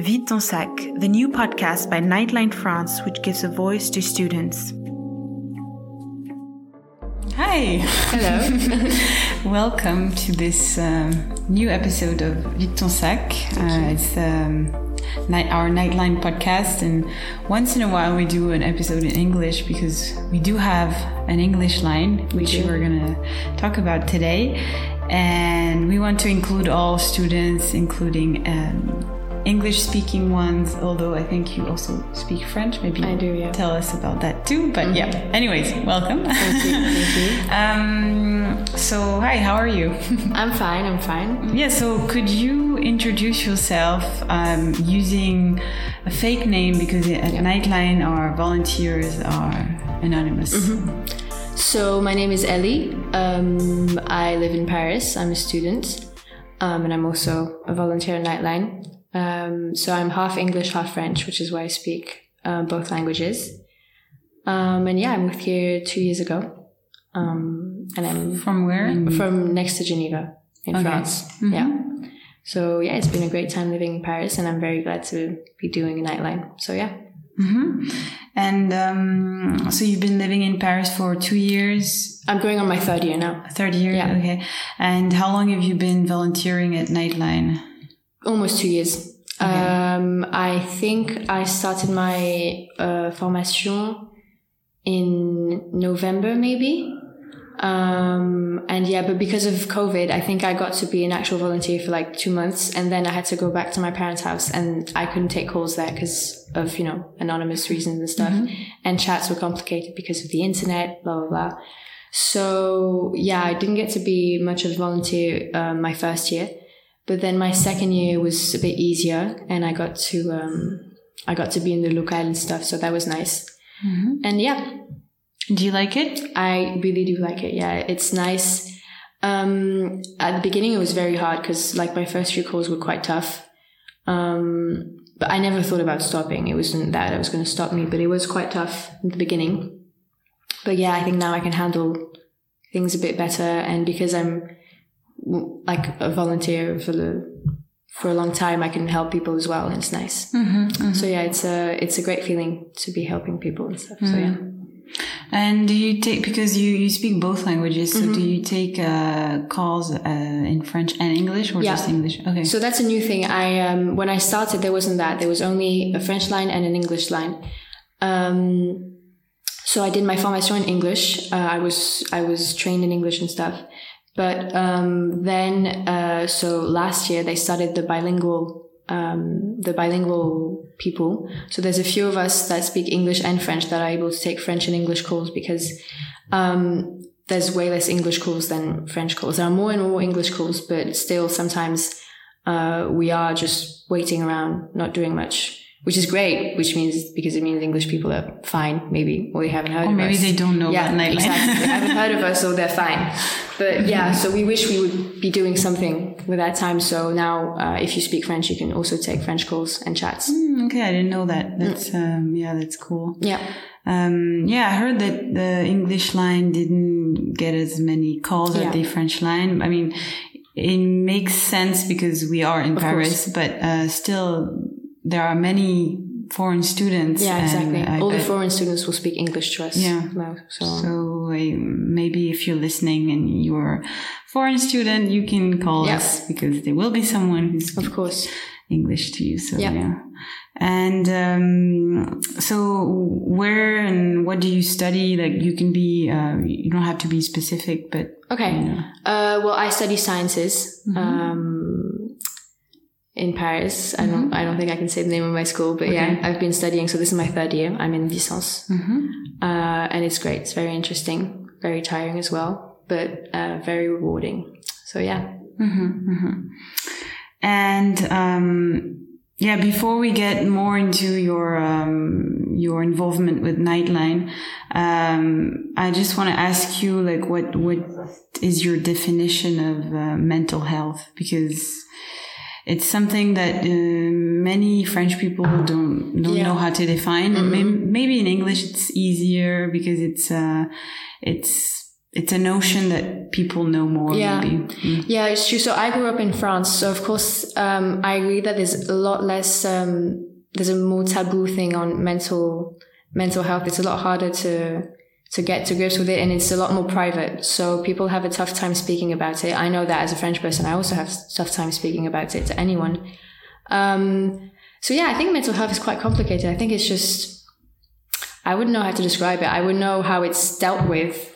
Vide ton sac, the new podcast by Nightline France, which gives a voice to students. Hi. Hello. Welcome to this um, new episode of Vide ton sac. Uh, it's um, night, our Nightline podcast, and once in a while we do an episode in English because we do have an English line, which we are going to talk about today. And we want to include all students, including um, English speaking ones, although I think you also speak French. Maybe I do, yeah. tell us about that too. But mm-hmm. yeah, anyways, welcome. Thank you. Thank you. um, so, hi, how are you? I'm fine, I'm fine. Yeah, so could you introduce yourself um, using a fake name because at Nightline our volunteers are anonymous? Mm-hmm. So, my name is Ellie. Um, I live in Paris. I'm a student. Um, and I'm also a volunteer at Nightline. Um, so I'm half English, half French, which is why I speak uh, both languages. Um, and yeah, I moved here two years ago. Um, and I'm from where? From next to Geneva in okay. France. Mm-hmm. Yeah. So yeah, it's been a great time living in Paris, and I'm very glad to be doing a nightline. So yeah. Mm-hmm. And um, so you've been living in Paris for two years. I'm going on my third year now. Third year, yeah. Okay. And how long have you been volunteering at Nightline? Almost two years. Okay. Um, I think I started my uh, formation in November, maybe. Um, and yeah, but because of COVID, I think I got to be an actual volunteer for like two months, and then I had to go back to my parents' house, and I couldn't take calls there because of you know anonymous reasons and stuff, mm-hmm. and chats were complicated because of the internet, blah blah blah. So yeah, I didn't get to be much of a volunteer uh, my first year. But then my second year was a bit easier, and I got to um, I got to be in the local and stuff, so that was nice. Mm-hmm. And yeah, do you like it? I really do like it. Yeah, it's nice. Um, at the beginning, it was very hard because like my first few calls were quite tough. Um, but I never thought about stopping. It wasn't that it was going to stop me, but it was quite tough in the beginning. But yeah, I think now I can handle things a bit better, and because I'm like a volunteer for the for a long time i can help people as well and it's nice. Mm-hmm, mm-hmm. so yeah it's a it's a great feeling to be helping people and stuff mm-hmm. so yeah. And do you take because you you speak both languages so do mm-hmm. you take uh, calls uh, in french and english or yeah. just english? Okay. So that's a new thing. I um, when i started there wasn't that. There was only a french line and an english line. Um, so i did my formation in english. Uh, i was i was trained in english and stuff but um, then, uh, so last year they started the bilingual, um, the bilingual people. So there's a few of us that speak English and French that are able to take French and English calls because um, there's way less English calls than French calls. There are more and more English calls, but still sometimes uh, we are just waiting around, not doing much which is great, which means because it means English people are fine, maybe, or they haven't heard or of maybe us. Maybe they don't know yeah, about Nightline. exactly. they haven't heard of us, so they're fine. But yeah, so we wish we would be doing something with that time. So now, uh, if you speak French, you can also take French calls and chats. Mm, okay, I didn't know that. That's mm. um, yeah, that's cool. Yeah. Um, yeah, I heard that the English line didn't get as many calls yeah. as the French line. I mean, it makes sense because we are in of Paris, course. but uh, still, there are many foreign students. Yeah, exactly. All bet, the foreign students will speak English to us. Yeah. Now, so, so uh, maybe if you're listening and you're a foreign student, you can call yeah. us because there will be someone who's of course English to you. So yeah. yeah. And um, so, where and what do you study? Like, you can be, uh, you don't have to be specific, but okay. You know. uh, well, I study sciences. Mm-hmm. Um, in Paris. I don't mm-hmm. I don't think I can say the name of my school, but okay. yeah, I've been studying. So this is my third year. I'm in licence, mm-hmm. uh, and it's great. It's very interesting, very tiring as well, but uh, very rewarding. So yeah. Mm-hmm. mm-hmm. And um, yeah, before we get more into your um, your involvement with Nightline, um, I just want to ask you like what what is your definition of uh, mental health because it's something that uh, many French people don't don't yeah. know how to define. Mm-hmm. Maybe, maybe, in English it's easier because it's uh, it's it's a notion that people know more. Yeah. Maybe. Mm. Yeah, it's true. So I grew up in France. So of course, um, I agree that there's a lot less, um, there's a more taboo thing on mental, mental health. It's a lot harder to, to get to grips with it and it's a lot more private. So people have a tough time speaking about it. I know that as a French person, I also have tough time speaking about it to anyone. Um, so yeah, I think mental health is quite complicated. I think it's just, I wouldn't know how to describe it. I would know how it's dealt with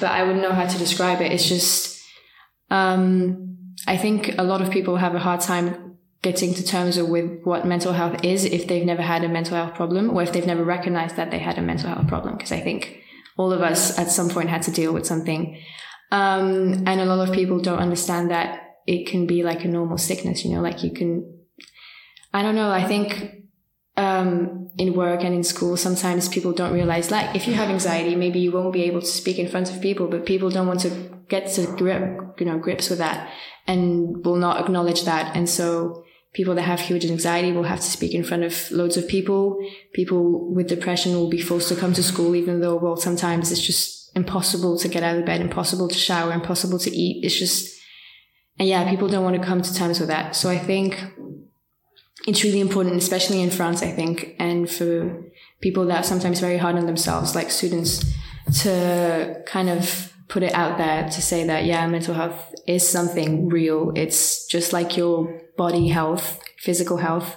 but I wouldn't know how to describe it. It's just, um, I think a lot of people have a hard time getting to terms with what mental health is if they've never had a mental health problem or if they've never recognized that they had a mental health problem. Because I think all of us at some point had to deal with something. Um, and a lot of people don't understand that it can be like a normal sickness, you know, like you can, I don't know, I think um, in work and in school, sometimes people don't realize, like, if you have anxiety, maybe you won't be able to speak in front of people, but people don't want to get to grip, you know, grips with that and will not acknowledge that. And so people that have huge anxiety will have to speak in front of loads of people. People with depression will be forced to come to school, even though, well, sometimes it's just impossible to get out of bed, impossible to shower, impossible to eat. It's just, and yeah, people don't want to come to terms with that. So I think it's really important, especially in France, I think, and for people that are sometimes very hard on themselves, like students, to kind of put it out there to say that, yeah, mental health is something real. It's just like your body health, physical health.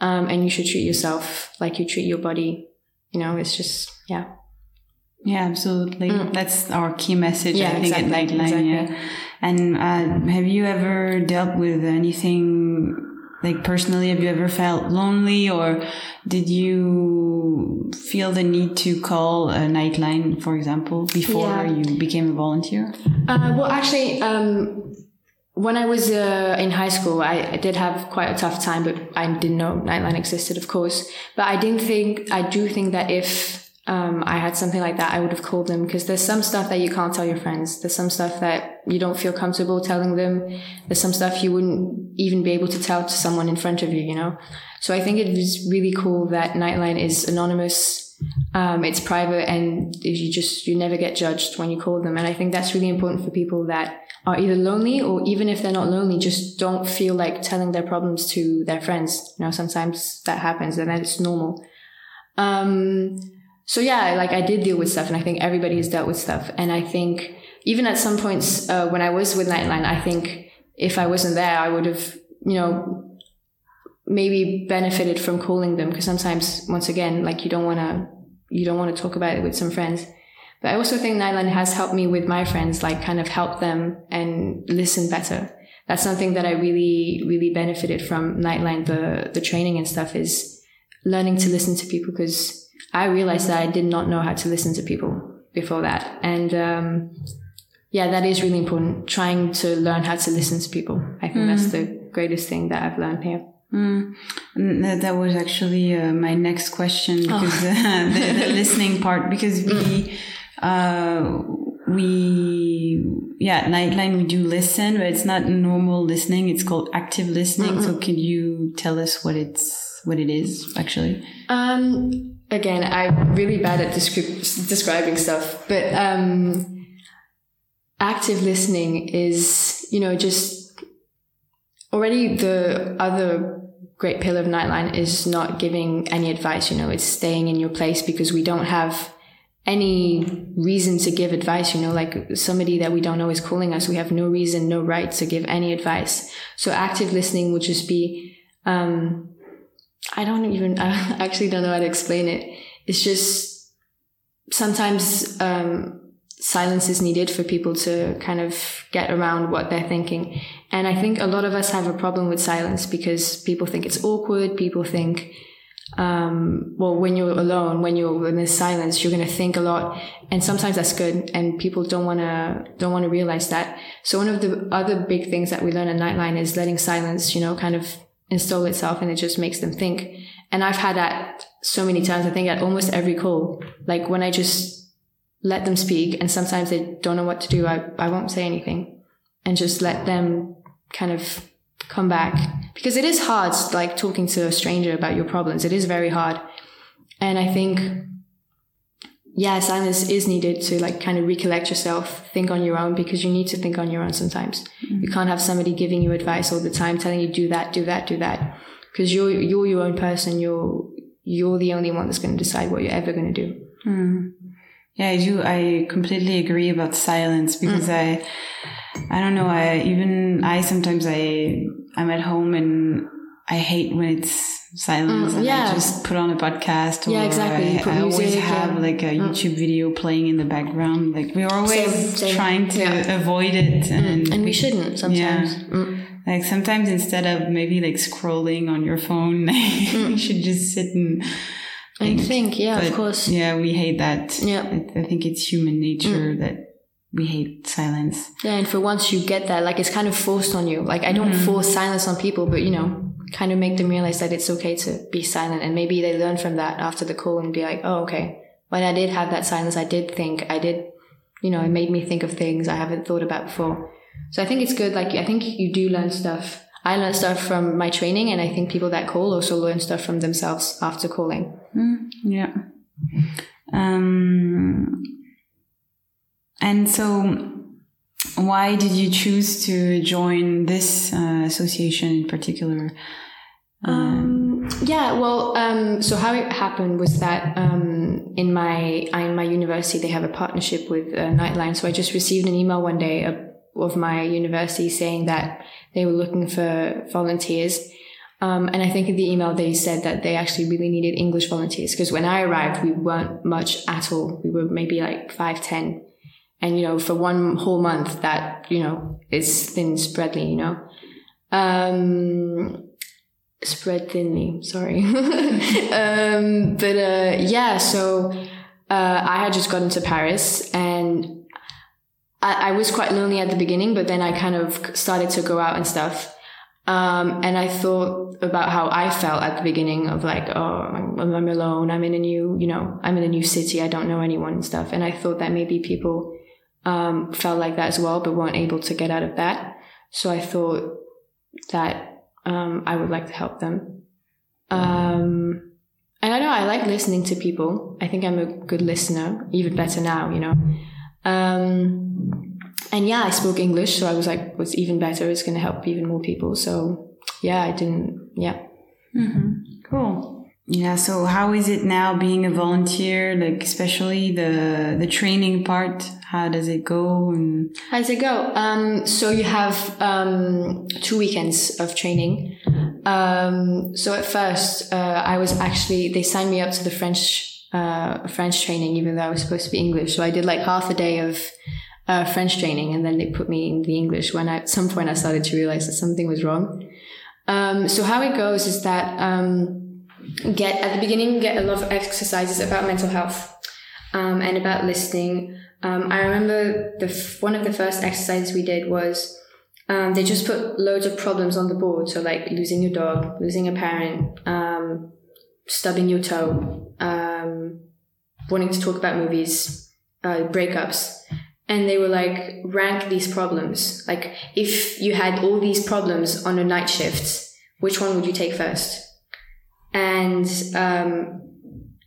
Um, and you should treat yourself like you treat your body. You know, it's just, yeah. Yeah, absolutely. Mm. That's our key message, yeah, I think, exactly, at Nightline. exactly. Yeah. And uh, have you ever dealt with anything like personally have you ever felt lonely or did you feel the need to call a nightline for example before Yeah. you became a volunteer Uh, well, actually, um, when I was uh, in high school, I, I did have quite a tough time, but I didn't know Nightline existed, of course. But I didn't think, I do think that if um, I had something like that, I would have called them because there's some stuff that you can't tell your friends. There's some stuff that you don't feel comfortable telling them. There's some stuff you wouldn't even be able to tell to someone in front of you, you know? So I think it is really cool that Nightline is anonymous. Um, it's private and you just, you never get judged when you call them. And I think that's really important for people that are either lonely or even if they're not lonely, just don't feel like telling their problems to their friends. You know, sometimes that happens and that's normal. Um, so yeah, like I did deal with stuff and I think everybody has dealt with stuff. And I think even at some points, uh, when I was with Nightline, I think if I wasn't there, I would have, you know, maybe benefited from calling them because sometimes, once again, like you don't want to, you don't want to talk about it with some friends. But I also think Nightline has helped me with my friends, like kind of help them and listen better. That's something that I really, really benefited from Nightline, the, the training and stuff is learning to listen to people because I realized that I did not know how to listen to people before that. And, um, yeah, that is really important. Trying to learn how to listen to people. I think that's the greatest thing that I've learned here. Mm. That, that was actually uh, my next question because uh, the, the listening part because we uh, we yeah nightline we do listen but it's not normal listening it's called active listening so can you tell us what it's what it is actually Um, again, I'm really bad at descri- describing stuff, but um, active listening is, you know, just already the other great pillar of Nightline is not giving any advice. You know, it's staying in your place because we don't have any reason to give advice. You know, like somebody that we don't know is calling us. We have no reason, no right to give any advice. So active listening would just be, um, I don't even, I actually don't know how to explain it. It's just sometimes, um, silence is needed for people to kind of get around what they're thinking. And I think a lot of us have a problem with silence because people think it's awkward. People think, um, well, when you're alone, when you're in this silence, you're going to think a lot. And sometimes that's good. And people don't want to, don't want to realize that. So one of the other big things that we learn at Nightline is letting silence, you know, kind of install itself and it just makes them think. And I've had that so many times. I think at almost every call, like when I just let them speak and sometimes they don't know what to do, I, I won't say anything and just let them kind of come back because it is hard, like talking to a stranger about your problems. It is very hard. And I think, yeah, silence is needed to like kind of recollect yourself, think on your own because you need to think on your own sometimes. Mm-hmm. You can't have somebody giving you advice all the time, telling you do that, do that, do that, because you're you're your own person. You're you're the only one that's going to decide what you're ever going to do. Mm. Yeah, I do. I completely agree about silence because mm. I, I don't know. I even I sometimes I I'm at home and I hate when it's silence mm, and yeah. I just put on a podcast or yeah, exactly. I, I always have and, like a mm. YouTube video playing in the background. Like we're always same, same. trying to yeah. avoid it mm. and, and we shouldn't sometimes. Yeah. Mm. Like sometimes instead of maybe like scrolling on your phone, you should just sit and think. I think, yeah, but, of course. Yeah, we hate that. Yeah. I, I think it's human nature that we hate silence. Yeah, and for once you get that, like it's kind of forced on you. Like I don't mm. force silence on people, but you know, kind of make them realize that it's okay to be silent. And maybe they learn from that after the call and be like, oh, okay. When I did have that silence, I did think, I did, you know, it made me think of things I haven't thought about before. So I think it's good. Like, I think you do learn stuff. I learned stuff from my training, and I think people that call also learn stuff from themselves after calling. Mm, yeah. Um, and so why did you choose to join this uh, association in particular? Um, yeah, well, um, so how it happened was that um, in my in my university they have a partnership with uh, Nightline. So I just received an email one day of, of my university saying that they were looking for volunteers. Um, and I think in the email they said that they actually really needed English volunteers because when I arrived we weren't much at all. We were maybe like five ten and you know for one whole month that you know is thin spreadly you know um spread thinly sorry um but uh yeah so uh i had just gotten to paris and I, I was quite lonely at the beginning but then i kind of started to go out and stuff um, and I thought about how I felt at the beginning of like, oh, I'm, I'm, alone. I'm in a new, you know, I'm in a new city. I don't know anyone and stuff. And I thought that maybe people um, felt like that as well, but weren't able to get out of that. So I thought that um, I would like to help them. Um, and I know I like listening to people. I think I'm a good listener, even better now, you know. Um, and yeah, I spoke English, so I was like, what's even better? It's going to help even more people. So yeah, I didn't, yeah. Mm-hmm. Cool. Yeah. So how is it now being a volunteer? Like especially the the training part. How does it go? And how does it go? Um, so you have um, two weekends of training. Um, so at first, uh, I was actually they signed me up to the French uh, French training, even though I was supposed to be English. So I did like half a day of uh, French training, and then they put me in the English. When I, at some point I started to realize that something was wrong. Um, so how it goes is that um, get at the beginning get a lot of exercises about mental health um, and about listening. Um, I remember the f- one of the first exercises we did was um, they just put loads of problems on the board. So like losing your dog, losing a parent, um, stubbing your toe, um, wanting to talk about movies, uh, breakups. And they were like, rank these problems. Like, if you had all these problems on a night shift, which one would you take first? And um,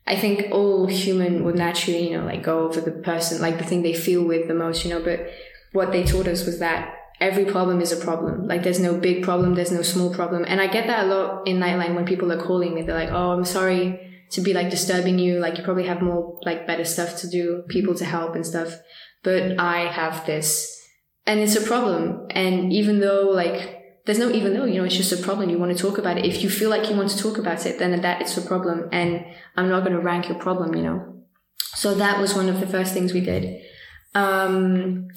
I think all human would naturally, you know, like go over the person, like the thing they feel with the most, you know. But what they taught us was that every problem is a problem. Like there's no big problem, there's no small problem. And I get that a lot in Nightline when people are calling me. They're like, "Oh, I'm sorry to be like disturbing you. Like you probably have more like better stuff to do, people to help and stuff. But I have this, and it's a problem. And even though like there's no even though, you know, it's just a problem. You want to talk about it. If you feel like you want to talk about it, then that it's a problem. And I'm not going to rank your problem, you know. So that was one of the first things we did. Um,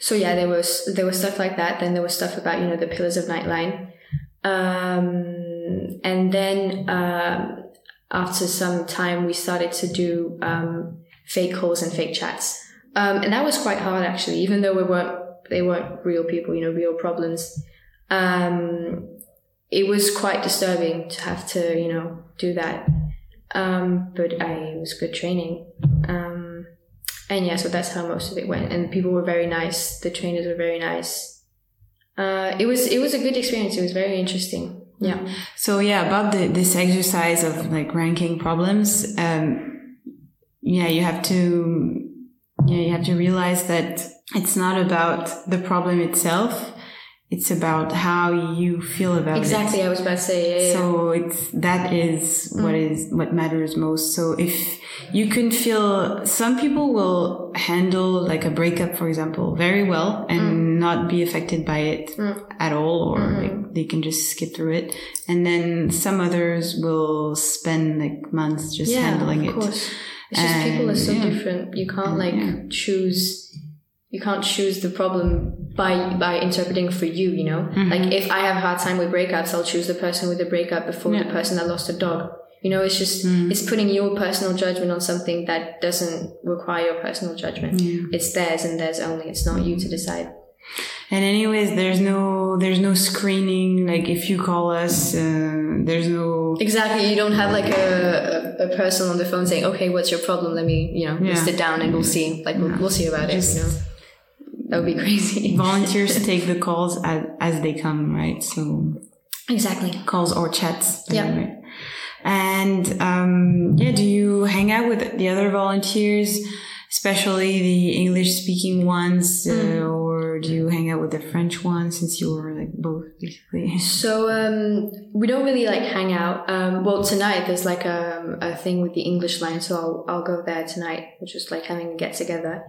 so yeah, there was, there was stuff like that. Then there was stuff about, you know, the pillars of Nightline. Um, and then, um, after some time, we started to do, um, fake calls and fake chats. Um, and that was quite hard actually, even though we weren't, they weren't real people, you know, real problems um, it was quite disturbing to have to, you know, do that. Um, but I, it was good training. Um, and yeah, so that's how most of it went. And people were very nice. The trainers were very nice. Uh, it was, it was a good experience. It was very interesting. Yeah. So yeah, about the, this exercise of like ranking problems, um, yeah, you have to yeah, you have to realize that it's not about the problem itself. It's about how you feel about exactly, it. Exactly, I was about to say. Yeah, so yeah. it's that is mm. what is what matters most. So if you can feel, some people will handle like a breakup, for example, very well and mm. not be affected by it mm. at all, or mm-hmm. like they can just skip through it. And then some others will spend like months just yeah, handling it. Course. It's just people are so different. You can't like choose. You can't choose the problem by by interpreting for you. You know, mm-hmm. like if I have a hard time with breakups, I'll choose the person with the breakup before yeah. the person that lost a dog. You know, it's just mm. it's putting your personal judgment on something that doesn't require your personal judgment. It's theirs and theirs only. It's not you to decide. And anyways, there's no there's no screening. Like if you call us, uh, there's no exactly. You don't have like a, a, a, person on the phone saying, "Okay, what's your problem? Let me you know yeah. sit down and we'll see. Like we'll, we'll see about Just, it." You know, that would be crazy. volunteers take the calls as as they come, right? So exactly calls or chats. Yeah. Right? And um, yeah, do you hang out with the other volunteers, especially the English speaking ones, uh, mm. or do you hang out with the French ones since you were like both basically? So um, we don't really like hang out. Um, well, tonight there's like a, a thing with the English line, so I'll, I'll go there tonight, which is like having a get together.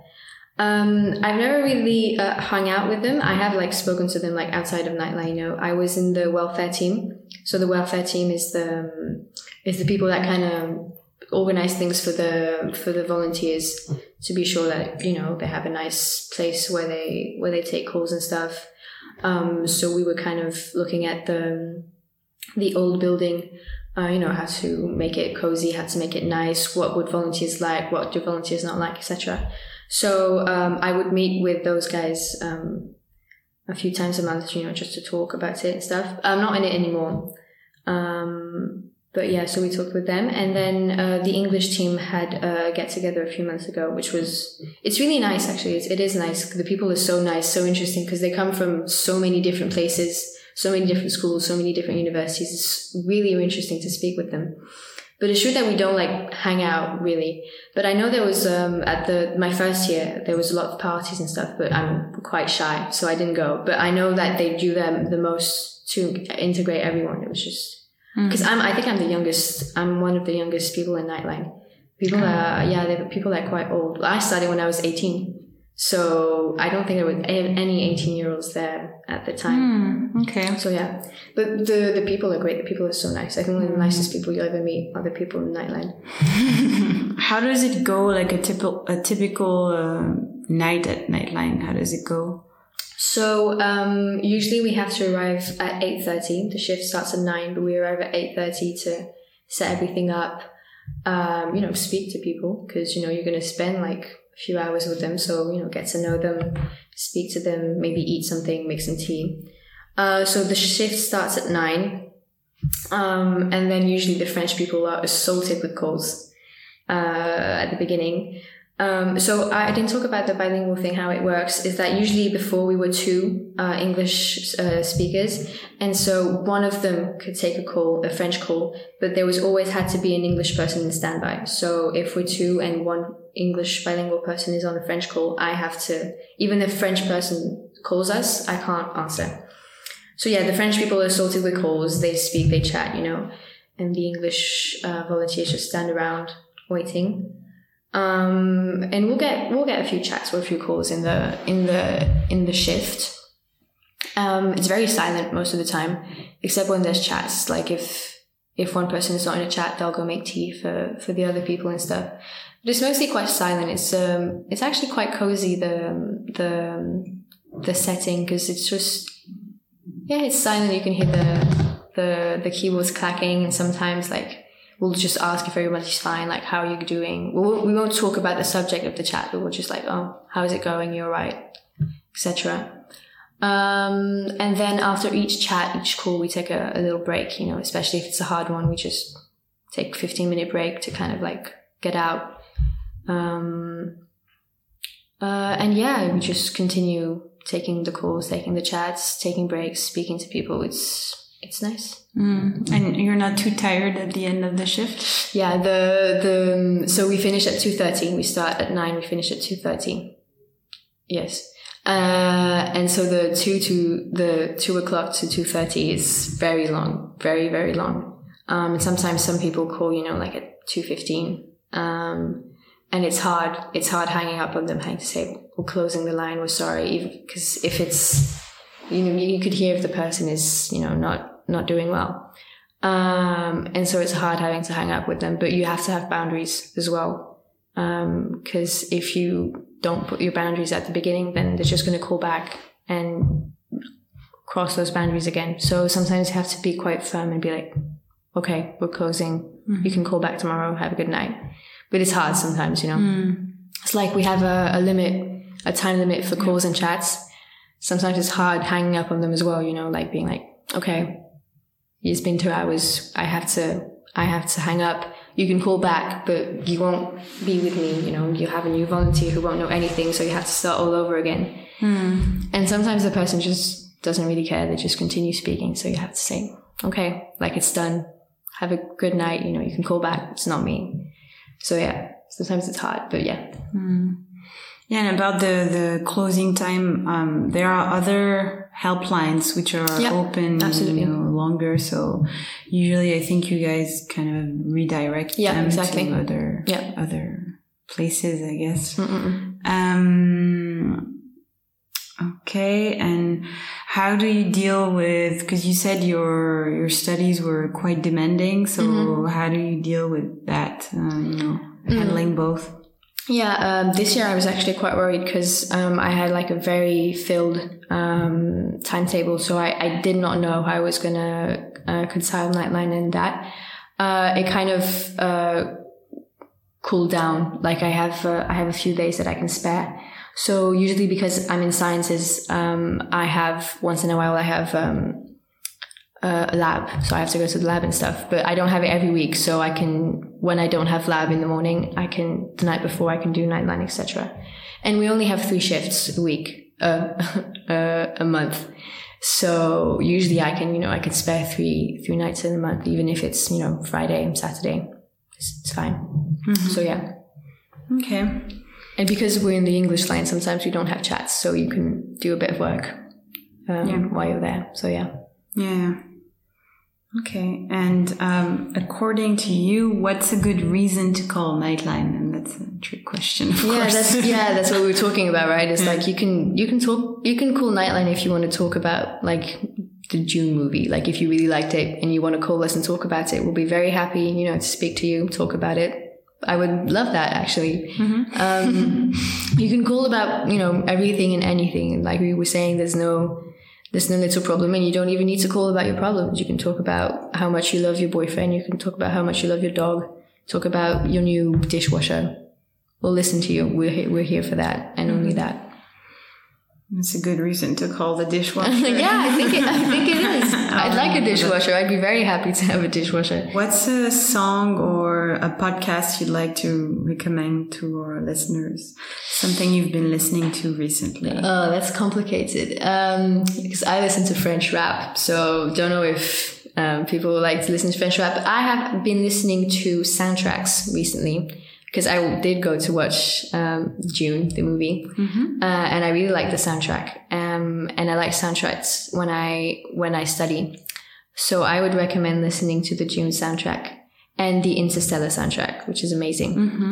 Um, I've never really uh, hung out with them. I have like spoken to them like outside of Nightline. You know, I was in the welfare team. So the welfare team is the um, is the people that kind of organize things for the for the volunteers to be sure that you know they have a nice place where they where they take calls and stuff. Um, so we were kind of looking at the the old building. Uh, you know how to make it cozy, how to make it nice. What would volunteers like? What do volunteers not like, etc. So um, I would meet with those guys um, a few times a month, you know, just to talk about it and stuff. I'm not in it anymore. Um, but yeah, so we talked with them, and then uh, the English team had a get together a few months ago, which was it's really nice actually. It's, it is nice. The people are so nice, so interesting because they come from so many different places, so many different schools, so many different universities. It's really interesting to speak with them. But it's true that we don't like hang out really. But I know there was um, at the my first year there was a lot of parties and stuff, but I'm quite shy, so I didn't go. But I know that they do them the most to integrate everyone. It was just because mm. I'm I think I'm the youngest. I'm one of the youngest people in Nightline. People are, yeah, people that are quite old. I started when I was 18. So I don't think there were any 18 year olds there at the time. Mm, okay. So yeah, but the the people are great. The people are so nice. I think the nicest people you'll ever meet are the people in Nightline. How does it go? Like a typical a typical uh, night at Nightline. How does it go? So um, usually we have to arrive at 8.30. The shift starts at 9, but we arrive at 8.30 to set everything up, um, you know, speak to people because, you know, you're going to spend like few hours with them. So, you know, get to know them, speak to them, maybe eat something, make some tea. Uh, so the shift starts at nine. Um, and then usually the French people are assaulted with calls, uh, at the beginning. Um, so I didn't talk about the bilingual thing. How it works is that usually before we were two uh, English uh, speakers, and so one of them could take a call, a French call, but there was always had to be an English person in standby. So if we're two and one English bilingual person is on a French call, I have to even if French person calls us, I can't answer. So yeah, the French people are sorted with calls. They speak, they chat, you know, and the English uh, volunteers just stand around waiting. Um, and we'll get we'll get a few chats or a few calls in the in the in the shift. Um, it's very silent most of the time, except when there's chats. Like if if one person is not in a chat, they'll go make tea for for the other people and stuff. But it's mostly quite silent. It's um it's actually quite cozy the the the setting because it's just yeah it's silent. You can hear the the the keyboards clacking and sometimes like we'll just ask if everybody's fine, like, how are you doing? We'll, we won't talk about the subject of the chat, but we'll just like, oh, how is it going? You're right, etc. Um, and then after each chat, each call, we take a, a little break, you know, especially if it's a hard one, we just take 15 minute break to kind of like get out. Um, uh, and yeah, we just continue taking the calls, taking the chats, taking breaks, speaking to people. It's, it's nice. Mm. And you're not too tired at the end of the shift? Yeah, the the so we finish at two thirty. We start at nine. We finish at two thirty. Yes, uh, and so the two to the two o'clock to two thirty is very long, very very long. Um, and sometimes some people call, you know, like at two fifteen. Um, and it's hard. It's hard hanging up on them, having to say we're closing the line. We're sorry, because if it's you know you could hear if the person is you know not not doing well. Um, and so it's hard having to hang up with them, but you have to have boundaries as well. Because um, if you don't put your boundaries at the beginning, then they're just going to call back and cross those boundaries again. So sometimes you have to be quite firm and be like, okay, we're closing. Mm-hmm. You can call back tomorrow. Have a good night. But it's hard sometimes, you know. Mm. It's like we have a, a, limit, a time limit for calls and chats. Sometimes it's hard hanging up on them as well, you know, like being like, okay, it's been two hours. I have to, I have to hang up. You can call back, but you won't be with me. You know, you have a new volunteer who won't know anything. So you have to start all over again. Mm. And sometimes the person just doesn't really care. They just continue speaking. So you have to say, okay, like it's done. Have a good night. You know, you can call back. It's not me. So yeah, sometimes it's hard, but yeah. Mm. Yeah, and about the the closing time, um, there are other helplines which are yep, open, absolutely. you know, longer. So usually, I think you guys kind of redirect yeah, them exactly. to other yep. other places, I guess. Mm-mm. Um, okay, and how do you deal with? Because you said your your studies were quite demanding. So mm-hmm. how do you deal with that? Uh, you know, handling mm. both. Yeah, um, this year I was actually quite worried because um, I had like a very filled um, timetable, so I, I, did not know how I was gonna uh, concile Nightline and that. Uh, it kind of uh, cooled down. Like I have, uh, I have a few days that I can spare. So usually because I'm in sciences, um, I have once in a while I have um, a lab, so I have to go to the lab and stuff. But I don't have it every week, so I can when I don't have lab in the morning, I can the night before I can do nightline, etc. And we only have three shifts a week, uh, uh, a month. So usually I can, you know, I can spare three three nights in a month, even if it's you know Friday and Saturday. It's, it's fine. Mm-hmm. So yeah. Okay. And because we're in the English line, sometimes we don't have chats, so you can do a bit of work um, yeah. while you're there. So yeah. Yeah. Okay, and um, according to you, what's a good reason to call Nightline? And that's a trick question. yeah, course. that's yeah, that's what we were talking about, right? It's yeah. like you can you can talk you can call Nightline if you want to talk about like the Dune movie. Like if you really liked it and you want to call us and talk about it, we'll be very happy, you know, to speak to you, talk about it. I would love that actually. Mm-hmm. Um, you can call about you know everything and anything. Like we were saying, there's no there's no little problem and you don't even need to call about your problems. You can talk about how much you love your boyfriend. You can talk about how much you love your dog. Talk about your new dishwasher. We'll listen to you. We're we're here for that and only that. That's a good reason to call the dishwasher. yeah, I think it, I think it is. I'd like a dishwasher. I'd be very happy to have a dishwasher. What's a song or a podcast you'd like to recommend to our listeners? Something you've been listening to recently? Oh, that's complicated. Um, because I listen to French rap, so don't know if um, people like to listen to French rap. I have been listening to soundtracks recently because I did go to watch um, Dune, the movie, mm-hmm. uh, and I really like the soundtrack. Um, and I like soundtracks when I when I study. So I would recommend listening to the Dune soundtrack and the Interstellar soundtrack, which is amazing. Mm-hmm.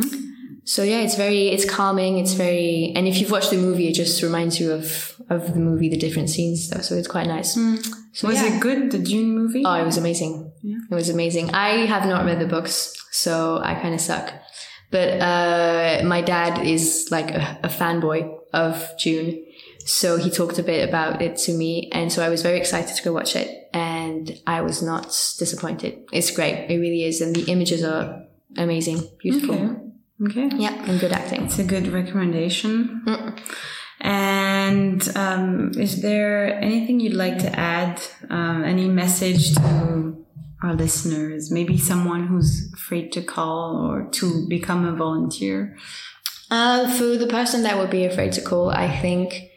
So yeah, it's very it's calming. It's very and if you've watched the movie, it just reminds you of of the movie, the different scenes stuff. So it's quite nice. Mm. So, was yeah. it good, the Dune movie? Oh, it was amazing. Yeah. It was amazing. I have not read the books, so I kind of suck. But uh, my dad is like a, a fanboy of Dune. So he talked a bit about it to me. And so I was very excited to go watch it. And I was not disappointed. It's great. It really is. And the images are amazing, beautiful. Okay. okay. Yeah, and good acting. It's a good recommendation. Mm. And um, is there anything you'd like to add? Um, any message to our listeners? Maybe someone who's afraid to call or to become a volunteer? Uh, for the person that would be afraid to call, I think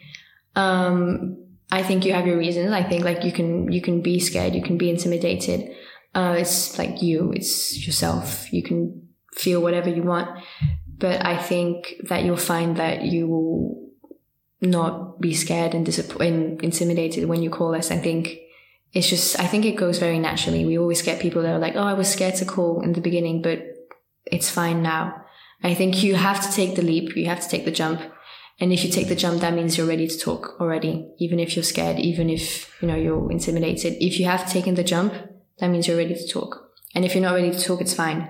um, I think you have your reasons. I think like you can you can be scared, you can be intimidated. Uh, it's like you, it's yourself. You can feel whatever you want, but I think that you'll find that you will not be scared and disappointed, intimidated when you call us. I think it's just I think it goes very naturally. We always get people that are like, "Oh, I was scared to call in the beginning, but it's fine now." I think you have to take the leap. You have to take the jump. And if you take the jump, that means you're ready to talk already, even if you're scared, even if, you know, you're intimidated. If you have taken the jump, that means you're ready to talk. And if you're not ready to talk, it's fine.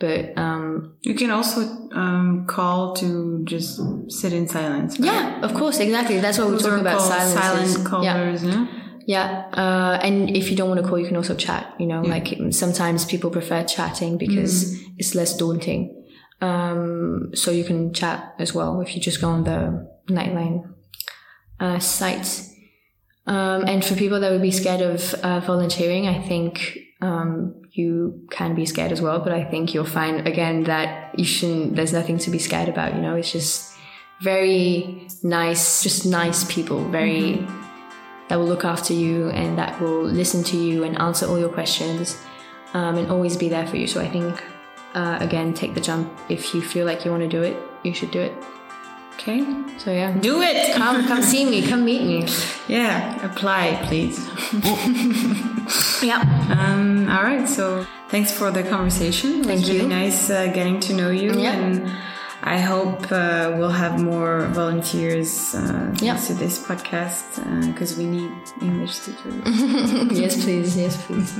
But, um, you can also, um, call to just sit in silence. Right? Yeah, of course. Exactly. That's what we're talking about. Silence. Silent callers. Yeah. yeah? Yeah. Uh, and if you don't want to call, you can also chat, you know, yeah. like sometimes people prefer chatting because mm. it's less daunting. Um, so you can chat as well if you just go on the Nightline uh, site. Um, and for people that would be scared of uh, volunteering, I think um, you can be scared as well. But I think you'll find again that you shouldn't. There's nothing to be scared about. You know, it's just very nice, just nice people, very mm-hmm. That will look after you and that will listen to you and answer all your questions um, and always be there for you. So I think uh, again, take the jump. If you feel like you want to do it, you should do it. Okay. So yeah, do it. Come, come see me. Come meet me. Yeah, apply, please. yeah. Um. All right. So thanks for the conversation. It was you. really nice uh, getting to know you. Yeah. And I hope uh, we'll have more volunteers uh, yeah. to this podcast because uh, we need English teachers. yes, please. Yes, please.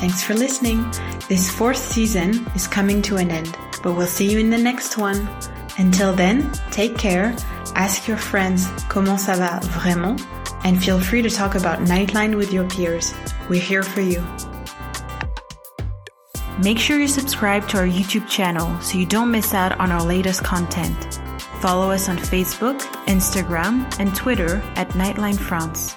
Thanks for listening. This fourth season is coming to an end, but we'll see you in the next one. Until then, take care, ask your friends comment ça va vraiment, and feel free to talk about Nightline with your peers. We're here for you. Make sure you subscribe to our YouTube channel so you don't miss out on our latest content. Follow us on Facebook, Instagram, and Twitter at Nightline France.